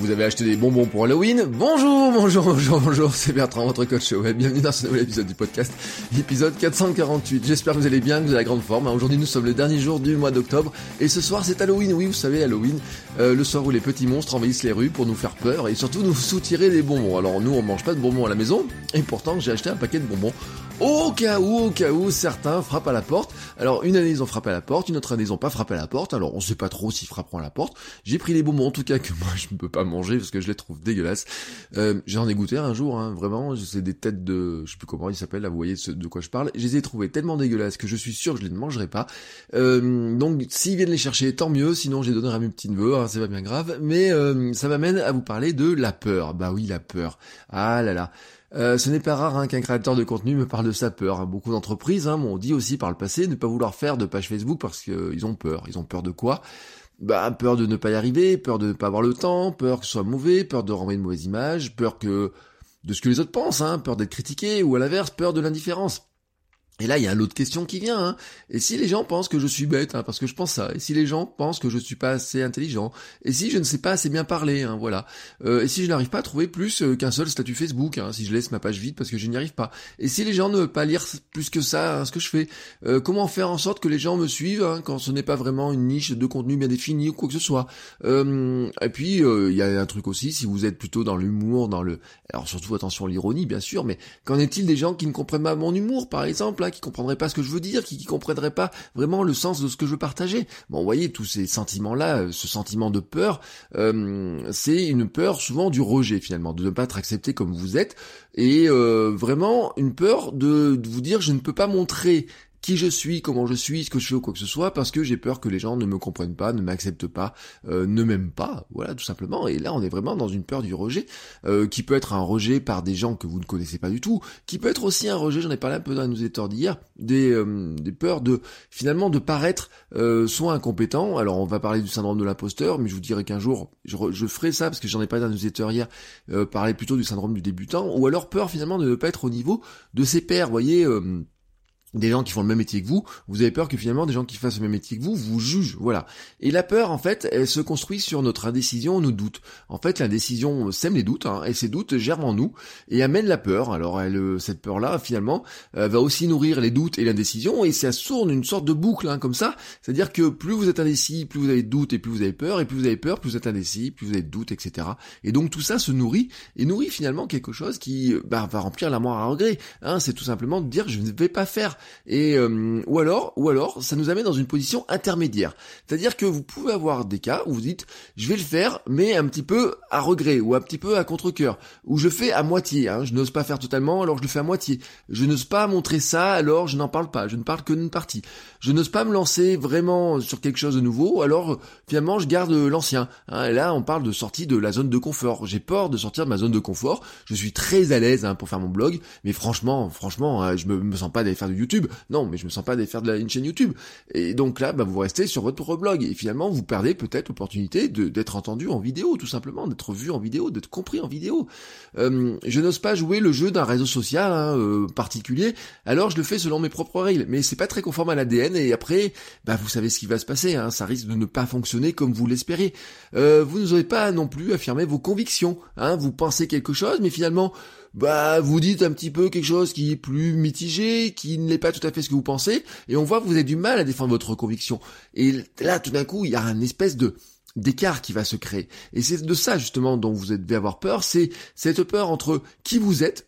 Vous avez acheté des bonbons pour Halloween Bonjour, bonjour, bonjour, bonjour, c'est Bertrand, votre coach web. Bienvenue dans ce nouvel épisode du podcast, l'épisode 448. J'espère que vous allez bien, que vous avez la grande forme. Aujourd'hui, nous sommes le dernier jour du mois d'octobre et ce soir, c'est Halloween. Oui, vous savez, Halloween, euh, le soir où les petits monstres envahissent les rues pour nous faire peur et surtout nous soutirer des bonbons. Alors nous, on mange pas de bonbons à la maison et pourtant, j'ai acheté un paquet de bonbons au cas où, au cas où certains frappent à la porte. Alors une année ils ont frappé à la porte, une autre année ils ont pas frappé à la porte. Alors on sait pas trop s'ils frapperont à la porte. J'ai pris les bonbons en tout cas que moi je ne peux pas manger parce que je les trouve dégueulasses. Euh, J'en ai goûté un jour, hein, vraiment. C'est des têtes de, je sais plus comment ils s'appellent. Là, vous voyez de quoi je parle. Je les ai trouvés tellement dégueulasses que je suis sûr que je les ne mangerai pas. Euh, donc s'ils viennent les chercher, tant mieux. Sinon j'ai donné à mes petits neveux. Hein, c'est pas bien grave. Mais euh, ça m'amène à vous parler de la peur. Bah oui, la peur. Ah là là. Euh, ce n'est pas rare hein, qu'un créateur de contenu me parle de sa peur. Beaucoup d'entreprises hein, m'ont dit aussi par le passé ne pas vouloir faire de page Facebook parce qu'ils ont peur. Ils ont peur de quoi? Bah, peur de ne pas y arriver, peur de ne pas avoir le temps, peur que ce soit mauvais, peur de renvoyer une mauvaise image, peur que de ce que les autres pensent, hein, peur d'être critiqué, ou à l'inverse, peur de l'indifférence. Et là, il y a l'autre question qui vient. Hein. Et si les gens pensent que je suis bête, hein, parce que je pense ça, et si les gens pensent que je suis pas assez intelligent, et si je ne sais pas assez bien parler, hein, voilà. Euh, et si je n'arrive pas à trouver plus euh, qu'un seul statut Facebook, hein, si je laisse ma page vide parce que je n'y arrive pas. Et si les gens ne veulent pas lire plus que ça, hein, ce que je fais, euh, comment faire en sorte que les gens me suivent hein, quand ce n'est pas vraiment une niche de contenu bien définie ou quoi que ce soit. et puis il y a un truc aussi, si vous êtes plutôt dans l'humour, dans le, alors surtout attention l'ironie bien sûr, mais qu'en est-il des gens qui ne comprennent pas mon humour, par exemple? Qui comprendraient pas ce que je veux dire, qui, qui comprendraient pas vraiment le sens de ce que je veux partager. Bon, vous voyez, tous ces sentiments-là, euh, ce sentiment de peur, euh, c'est une peur souvent du rejet finalement, de ne pas être accepté comme vous êtes, et euh, vraiment une peur de, de vous dire je ne peux pas montrer qui je suis, comment je suis, ce que je fais ou quoi que ce soit, parce que j'ai peur que les gens ne me comprennent pas, ne m'acceptent pas, euh, ne m'aiment pas, voilà, tout simplement. Et là, on est vraiment dans une peur du rejet, euh, qui peut être un rejet par des gens que vous ne connaissez pas du tout, qui peut être aussi un rejet, j'en ai parlé un peu dans la newsletter d'hier, des, euh, des peurs de, finalement, de paraître soit incompétent. Alors, on va parler du syndrome de l'imposteur, mais je vous dirai qu'un jour, je, je, ferai ça, parce que j'en ai parlé dans la newsletter hier, parler plutôt du syndrome du débutant, ou alors peur, finalement, de ne pas être au niveau de ses pairs, voyez des gens qui font le même métier que vous, vous avez peur que finalement des gens qui fassent le même métier que vous vous jugent, voilà. Et la peur, en fait, elle se construit sur notre indécision, nos doutes. En fait, l'indécision sème les doutes, hein, et ces doutes germent en nous et amènent la peur. Alors, elle, euh, cette peur-là, finalement, euh, va aussi nourrir les doutes et l'indécision, et ça tourne une sorte de boucle, hein, comme ça. C'est-à-dire que plus vous êtes indécis, plus vous avez de doutes, et plus vous avez peur, et plus vous avez peur, plus vous êtes indécis, plus vous avez de doutes, etc. Et donc tout ça se nourrit, et nourrit finalement quelque chose qui bah, va remplir l'armoire à regret. Hein, c'est tout simplement de dire je ne vais pas faire et euh, ou alors, ou alors, ça nous amène dans une position intermédiaire. C'est-à-dire que vous pouvez avoir des cas où vous dites, je vais le faire, mais un petit peu à regret ou un petit peu à contre-cœur, ou je fais à moitié. Hein, je n'ose pas faire totalement, alors je le fais à moitié. Je n'ose pas montrer ça, alors je n'en parle pas. Je ne parle que d'une partie. Je n'ose pas me lancer vraiment sur quelque chose de nouveau, alors finalement je garde l'ancien. Hein, et là, on parle de sortie de la zone de confort. J'ai peur de sortir de ma zone de confort. Je suis très à l'aise hein, pour faire mon blog, mais franchement, franchement, hein, je me, me sens pas d'aller faire du YouTube. Non, mais je me sens pas d'aller faire de la, une chaîne YouTube. Et donc là, bah, vous restez sur votre blog. Et finalement, vous perdez peut-être l'opportunité d'être entendu en vidéo, tout simplement, d'être vu en vidéo, d'être compris en vidéo. Euh, je n'ose pas jouer le jeu d'un réseau social hein, euh, particulier, alors je le fais selon mes propres règles. Mais c'est pas très conforme à l'ADN. Et après, bah, vous savez ce qui va se passer. Hein, ça risque de ne pas fonctionner comme vous l'espérez. Euh, vous n'aurez pas non plus affirmer vos convictions. Hein, vous pensez quelque chose, mais finalement bah vous dites un petit peu quelque chose qui est plus mitigé, qui n'est pas tout à fait ce que vous pensez, et on voit que vous avez du mal à défendre votre conviction. Et là, tout d'un coup, il y a un espèce de d'écart qui va se créer. Et c'est de ça justement dont vous devez avoir peur, c'est cette peur entre qui vous êtes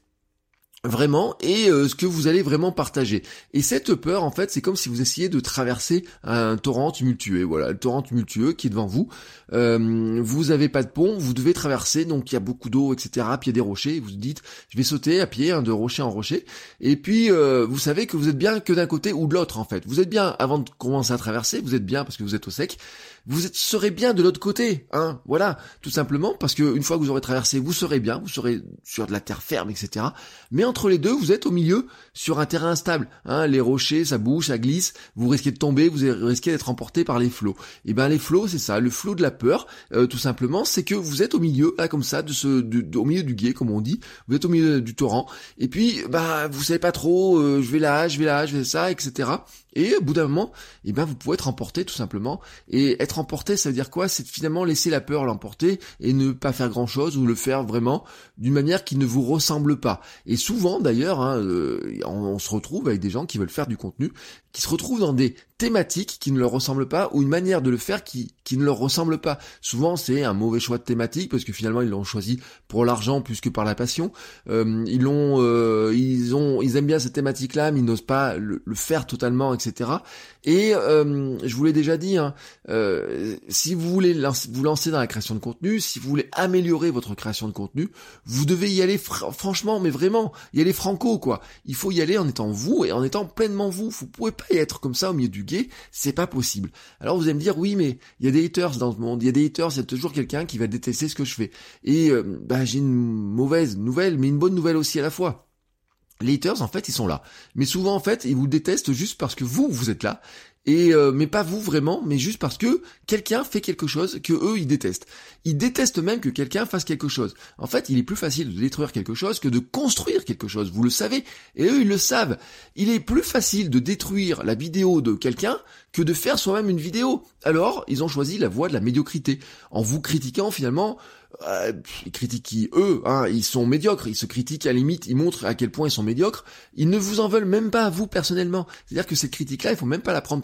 vraiment et euh, ce que vous allez vraiment partager. Et cette peur, en fait, c'est comme si vous essayiez de traverser un torrent tumultueux. Voilà, le torrent tumultueux qui est devant vous. Euh, vous avez pas de pont, vous devez traverser, donc il y a beaucoup d'eau, etc. Puis il y a des rochers. Vous dites, je vais sauter à pied hein, de rocher en rocher. Et puis euh, vous savez que vous êtes bien que d'un côté ou de l'autre, en fait. Vous êtes bien avant de commencer à traverser. Vous êtes bien parce que vous êtes au sec vous serez bien de l'autre côté, hein, voilà, tout simplement, parce que une fois que vous aurez traversé, vous serez bien, vous serez sur de la terre ferme, etc. Mais entre les deux, vous êtes au milieu, sur un terrain instable, hein, les rochers, ça bouge, ça glisse, vous risquez de tomber, vous risquez d'être emporté par les flots. Et eh ben les flots, c'est ça, le flot de la peur, euh, tout simplement, c'est que vous êtes au milieu, là, comme ça, de ce, au milieu du guet, comme on dit, vous êtes au milieu du torrent, et puis, bah, vous savez pas trop, euh, je vais là, je vais là, je vais ça, etc. Et au bout d'un moment, eh ben vous pouvez être emporté tout simplement. Et être emporté, ça veut dire quoi? C'est finalement laisser la peur l'emporter et ne pas faire grand chose ou le faire vraiment d'une manière qui ne vous ressemble pas. Et souvent d'ailleurs, hein, euh, on, se retrouve avec des gens qui veulent faire du contenu, qui se retrouvent dans des thématiques qui ne leur ressemblent pas ou une manière de le faire qui, qui ne leur ressemble pas. Souvent c'est un mauvais choix de thématique parce que finalement ils l'ont choisi pour l'argent plus que par la passion. Euh, ils l'ont, euh, ils ont, ils aiment bien cette thématique-là, mais ils n'osent pas le, faire totalement. Et euh, je vous l'ai déjà dit, hein, si vous voulez vous lancer dans la création de contenu, si vous voulez améliorer votre création de contenu, vous devez y aller franchement, mais vraiment, y aller franco quoi. Il faut y aller en étant vous et en étant pleinement vous. Vous pouvez pas y être comme ça au milieu du c'est pas possible. Alors vous allez me dire, oui, mais il y a des haters dans ce monde, il y a des haters, il y a toujours quelqu'un qui va détester ce que je fais. Et euh, bah, j'ai une mauvaise nouvelle, mais une bonne nouvelle aussi à la fois. Les haters, en fait, ils sont là. Mais souvent, en fait, ils vous détestent juste parce que vous, vous êtes là. Et euh, mais pas vous vraiment, mais juste parce que quelqu'un fait quelque chose que eux ils détestent. Ils détestent même que quelqu'un fasse quelque chose. En fait, il est plus facile de détruire quelque chose que de construire quelque chose. Vous le savez, et eux ils le savent. Il est plus facile de détruire la vidéo de quelqu'un que de faire soi-même une vidéo. Alors, ils ont choisi la voie de la médiocrité en vous critiquant finalement euh, ils critiquent qui eux, hein, ils sont médiocres, ils se critiquent à la limite, ils montrent à quel point ils sont médiocres, ils ne vous en veulent même pas vous personnellement. C'est-à-dire que cette critique-là, il faut même pas la prendre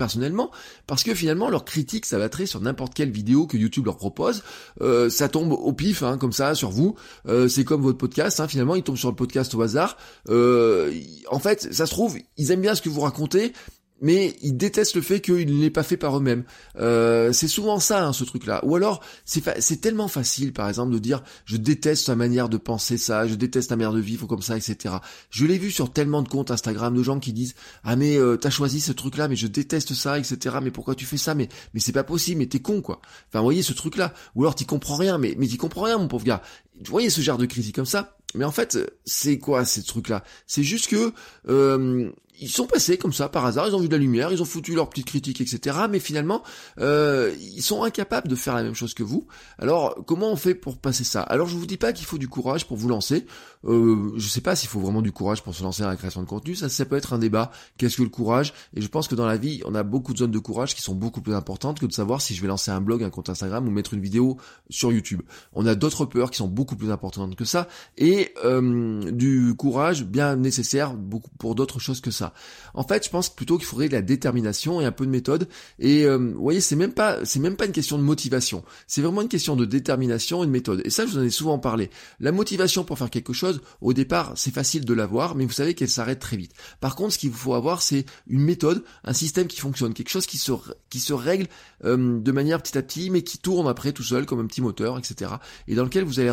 parce que finalement leur critique, ça va sur n'importe quelle vidéo que YouTube leur propose, euh, ça tombe au pif, hein, comme ça, sur vous. Euh, c'est comme votre podcast, hein, finalement, ils tombent sur le podcast au hasard. Euh, en fait, ça se trouve, ils aiment bien ce que vous racontez, mais ils détestent le fait qu'il ne l'ait pas fait par eux-mêmes. Euh, c'est souvent ça, hein, ce truc-là. Ou alors, c'est tellement facile, par exemple, de dire je déteste sa manière de penser ça, je déteste ta manière de vivre comme ça, etc. Je l'ai vu sur tellement de comptes Instagram de gens qui disent ah mais euh, t'as choisi ce truc-là, mais je déteste ça, etc. Mais pourquoi tu fais ça? Mais mais c'est pas possible, mais t'es con quoi. Enfin, voyez ce truc-là. Ou alors t'y comprends rien, mais mais t'y comprends rien, mon pauvre gars. Vous voyez ce genre de critique comme ça? Mais en fait, c'est quoi ces trucs-là? C'est juste que euh, ils sont passés comme ça par hasard, ils ont vu de la lumière, ils ont foutu leurs petites critiques, etc. Mais finalement, euh, ils sont incapables de faire la même chose que vous. Alors, comment on fait pour passer ça? Alors, je vous dis pas qu'il faut du courage pour vous lancer. Euh, je sais pas s'il faut vraiment du courage pour se lancer dans la création de contenu. Ça, ça peut être un débat. Qu'est-ce que le courage? Et je pense que dans la vie, on a beaucoup de zones de courage qui sont beaucoup plus importantes que de savoir si je vais lancer un blog, un compte Instagram ou mettre une vidéo sur YouTube. On a d'autres peurs qui sont beaucoup plus importantes que ça et euh, du courage bien nécessaire beaucoup pour d'autres choses que ça. En fait, je pense plutôt qu'il faudrait de la détermination et un peu de méthode. Et euh, vous voyez, c'est même pas, c'est même pas une question de motivation. C'est vraiment une question de détermination et de méthode. Et ça, je vous en ai souvent parlé. La motivation pour faire quelque chose, au départ, c'est facile de l'avoir, mais vous savez qu'elle s'arrête très vite. Par contre, ce qu'il vous faut avoir, c'est une méthode, un système qui fonctionne, quelque chose qui se, qui se règle euh, de manière petit à petit, mais qui tourne après tout seul comme un petit moteur, etc. Et dans lequel vous allez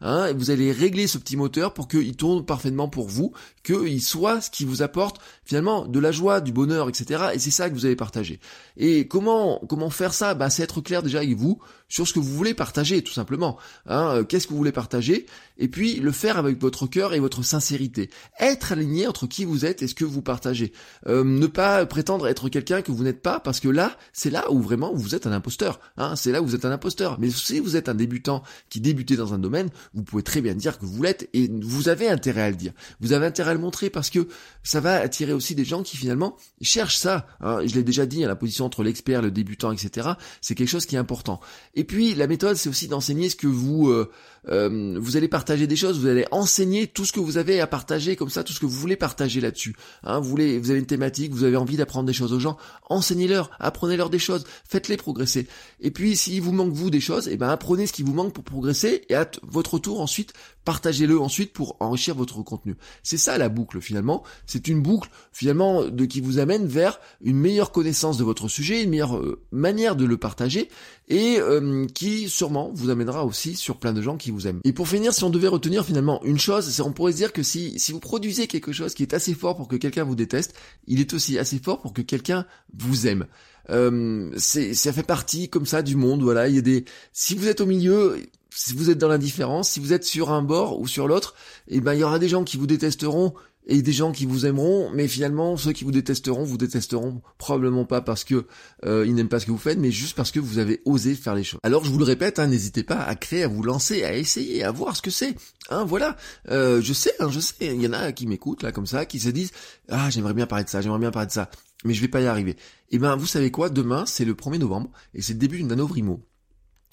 hein, vous allez régler ce petit moteur pour qu'il tourne parfaitement pour vous, qu'il soit ce qui vous apporte finalement de la joie, du bonheur, etc. Et c'est ça que vous allez partager. Et comment comment faire ça? Bah c'est être clair déjà avec vous sur ce que vous voulez partager, tout simplement. Hein, euh, Qu'est-ce que vous voulez partager Et puis le faire avec votre cœur et votre sincérité. Être aligné entre qui vous êtes et ce que vous partagez. Euh, ne pas prétendre être quelqu'un que vous n'êtes pas, parce que là, c'est là où vraiment vous êtes un imposteur. Hein, c'est là où vous êtes un imposteur. Mais si vous êtes un débutant qui débutait dans un domaine, vous pouvez très bien dire que vous l'êtes et vous avez intérêt à le dire. Vous avez intérêt à le montrer parce que ça va attirer aussi des gens qui finalement cherchent ça. Hein. Je l'ai déjà dit, à la position entre l'expert, le débutant, etc. C'est quelque chose qui est important. Et puis la méthode, c'est aussi d'enseigner ce que vous euh, euh, vous allez partager des choses, vous allez enseigner tout ce que vous avez à partager, comme ça, tout ce que vous voulez partager là-dessus. Hein, vous voulez, vous avez une thématique, vous avez envie d'apprendre des choses aux gens, enseignez-leur, apprenez-leur des choses, faites-les progresser. Et puis, s'il vous manque vous des choses, eh ben apprenez ce qui vous manque pour progresser, et à votre tour ensuite partagez-le ensuite pour enrichir votre contenu. C'est ça la boucle finalement. C'est une boucle finalement de qui vous amène vers une meilleure connaissance de votre sujet, une meilleure euh, manière de le partager et euh, qui sûrement vous amènera aussi sur plein de gens qui vous aiment. Et pour finir, si on devait retenir finalement une chose, c'est on pourrait se dire que si, si vous produisez quelque chose qui est assez fort pour que quelqu'un vous déteste, il est aussi assez fort pour que quelqu'un vous aime. Euh, ça fait partie comme ça du monde, voilà. Il y a des, si vous êtes au milieu, si vous êtes dans l'indifférence, si vous êtes sur un bord ou sur l'autre, eh ben il y aura des gens qui vous détesteront et des gens qui vous aimeront, mais finalement ceux qui vous détesteront vous détesteront probablement pas parce que euh, ils n'aiment pas ce que vous faites, mais juste parce que vous avez osé faire les choses. Alors je vous le répète, hein, n'hésitez pas à créer, à vous lancer, à essayer, à voir ce que c'est. Hein, voilà, euh, je sais, hein, je sais, il y en a qui m'écoutent là comme ça, qui se disent ah j'aimerais bien parler de ça, j'aimerais bien parler de ça, mais je vais pas y arriver. Eh ben vous savez quoi, demain c'est le 1er novembre et c'est le début d'une Nanovrimo.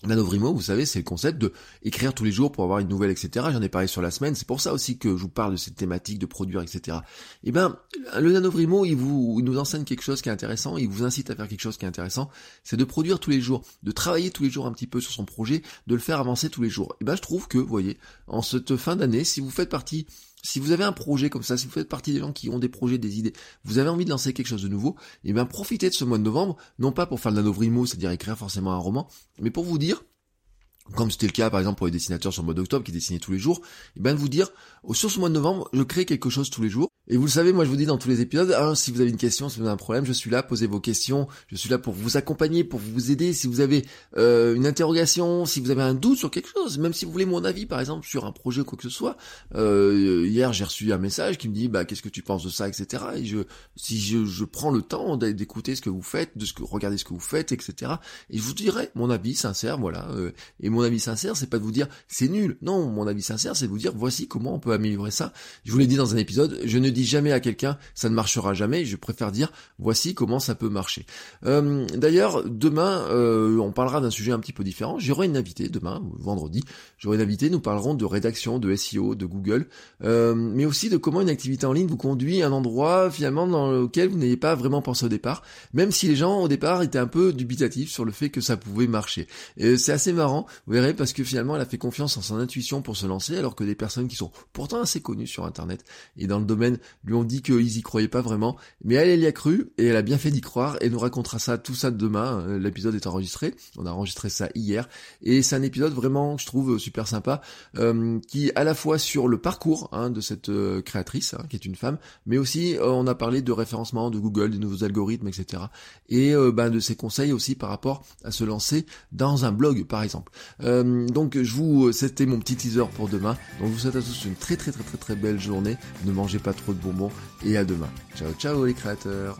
Nanovrimo, vous savez, c'est le concept de écrire tous les jours pour avoir une nouvelle, etc. J'en ai parlé sur la semaine, c'est pour ça aussi que je vous parle de cette thématique de produire, etc. Et eh ben, le Nanovrimo, il vous, il nous enseigne quelque chose qui est intéressant, il vous incite à faire quelque chose qui est intéressant, c'est de produire tous les jours, de travailler tous les jours un petit peu sur son projet, de le faire avancer tous les jours. Eh ben, je trouve que, vous voyez, en cette fin d'année, si vous faites partie si vous avez un projet comme ça, si vous faites partie des gens qui ont des projets, des idées, vous avez envie de lancer quelque chose de nouveau, et eh bien profitez de ce mois de novembre, non pas pour faire le nanovrimo, c'est-à-dire écrire forcément un roman, mais pour vous dire, comme c'était le cas par exemple pour les dessinateurs sur le mois d'octobre qui dessinaient tous les jours, et bien de vous dire, sur ce mois de novembre, je crée quelque chose tous les jours. Et vous le savez, moi je vous dis dans tous les épisodes, hein, si vous avez une question, si vous avez un problème, je suis là, posez vos questions, je suis là pour vous accompagner, pour vous aider, si vous avez euh, une interrogation, si vous avez un doute sur quelque chose, même si vous voulez mon avis par exemple sur un projet ou quoi que ce soit. Euh, hier j'ai reçu un message qui me dit bah qu'est-ce que tu penses de ça, etc. Et je si je, je prends le temps d'écouter ce que vous faites, de ce que regarder ce que vous faites, etc. Et je vous dirai mon avis sincère, voilà. Euh, et mon avis sincère, c'est pas de vous dire c'est nul. Non, mon avis sincère, c'est de vous dire voici comment on peut améliorer ça. Je vous l'ai dit dans un épisode, je ne dis jamais à quelqu'un ça ne marchera jamais, je préfère dire voici comment ça peut marcher. Euh, d'ailleurs, demain, euh, on parlera d'un sujet un petit peu différent. J'aurai une invitée demain, vendredi, j'aurai une invitée, nous parlerons de rédaction, de SEO, de Google, euh, mais aussi de comment une activité en ligne vous conduit à un endroit finalement dans lequel vous n'ayez pas vraiment pensé au départ, même si les gens au départ étaient un peu dubitatifs sur le fait que ça pouvait marcher. C'est assez marrant, vous verrez, parce que finalement elle a fait confiance en son intuition pour se lancer, alors que des personnes qui sont pourtant assez connues sur Internet et dans le domaine lui ont dit qu'ils y croyaient pas vraiment, mais elle, y a cru et elle a bien fait d'y croire et nous racontera ça, tout ça demain. Euh, l'épisode est enregistré, on a enregistré ça hier et c'est un épisode vraiment, je trouve, super sympa, euh, qui à la fois sur le parcours hein, de cette euh, créatrice, hein, qui est une femme, mais aussi on a parlé de référencement de Google, des nouveaux algorithmes, etc. Et ben, de ses conseils aussi par rapport à se lancer dans un blog, par exemple. donc je vous, c'était mon petit teaser pour demain. Donc je vous souhaite à tous une très très très très très belle journée. Ne mangez pas trop de bonbons et à demain. Ciao ciao les créateurs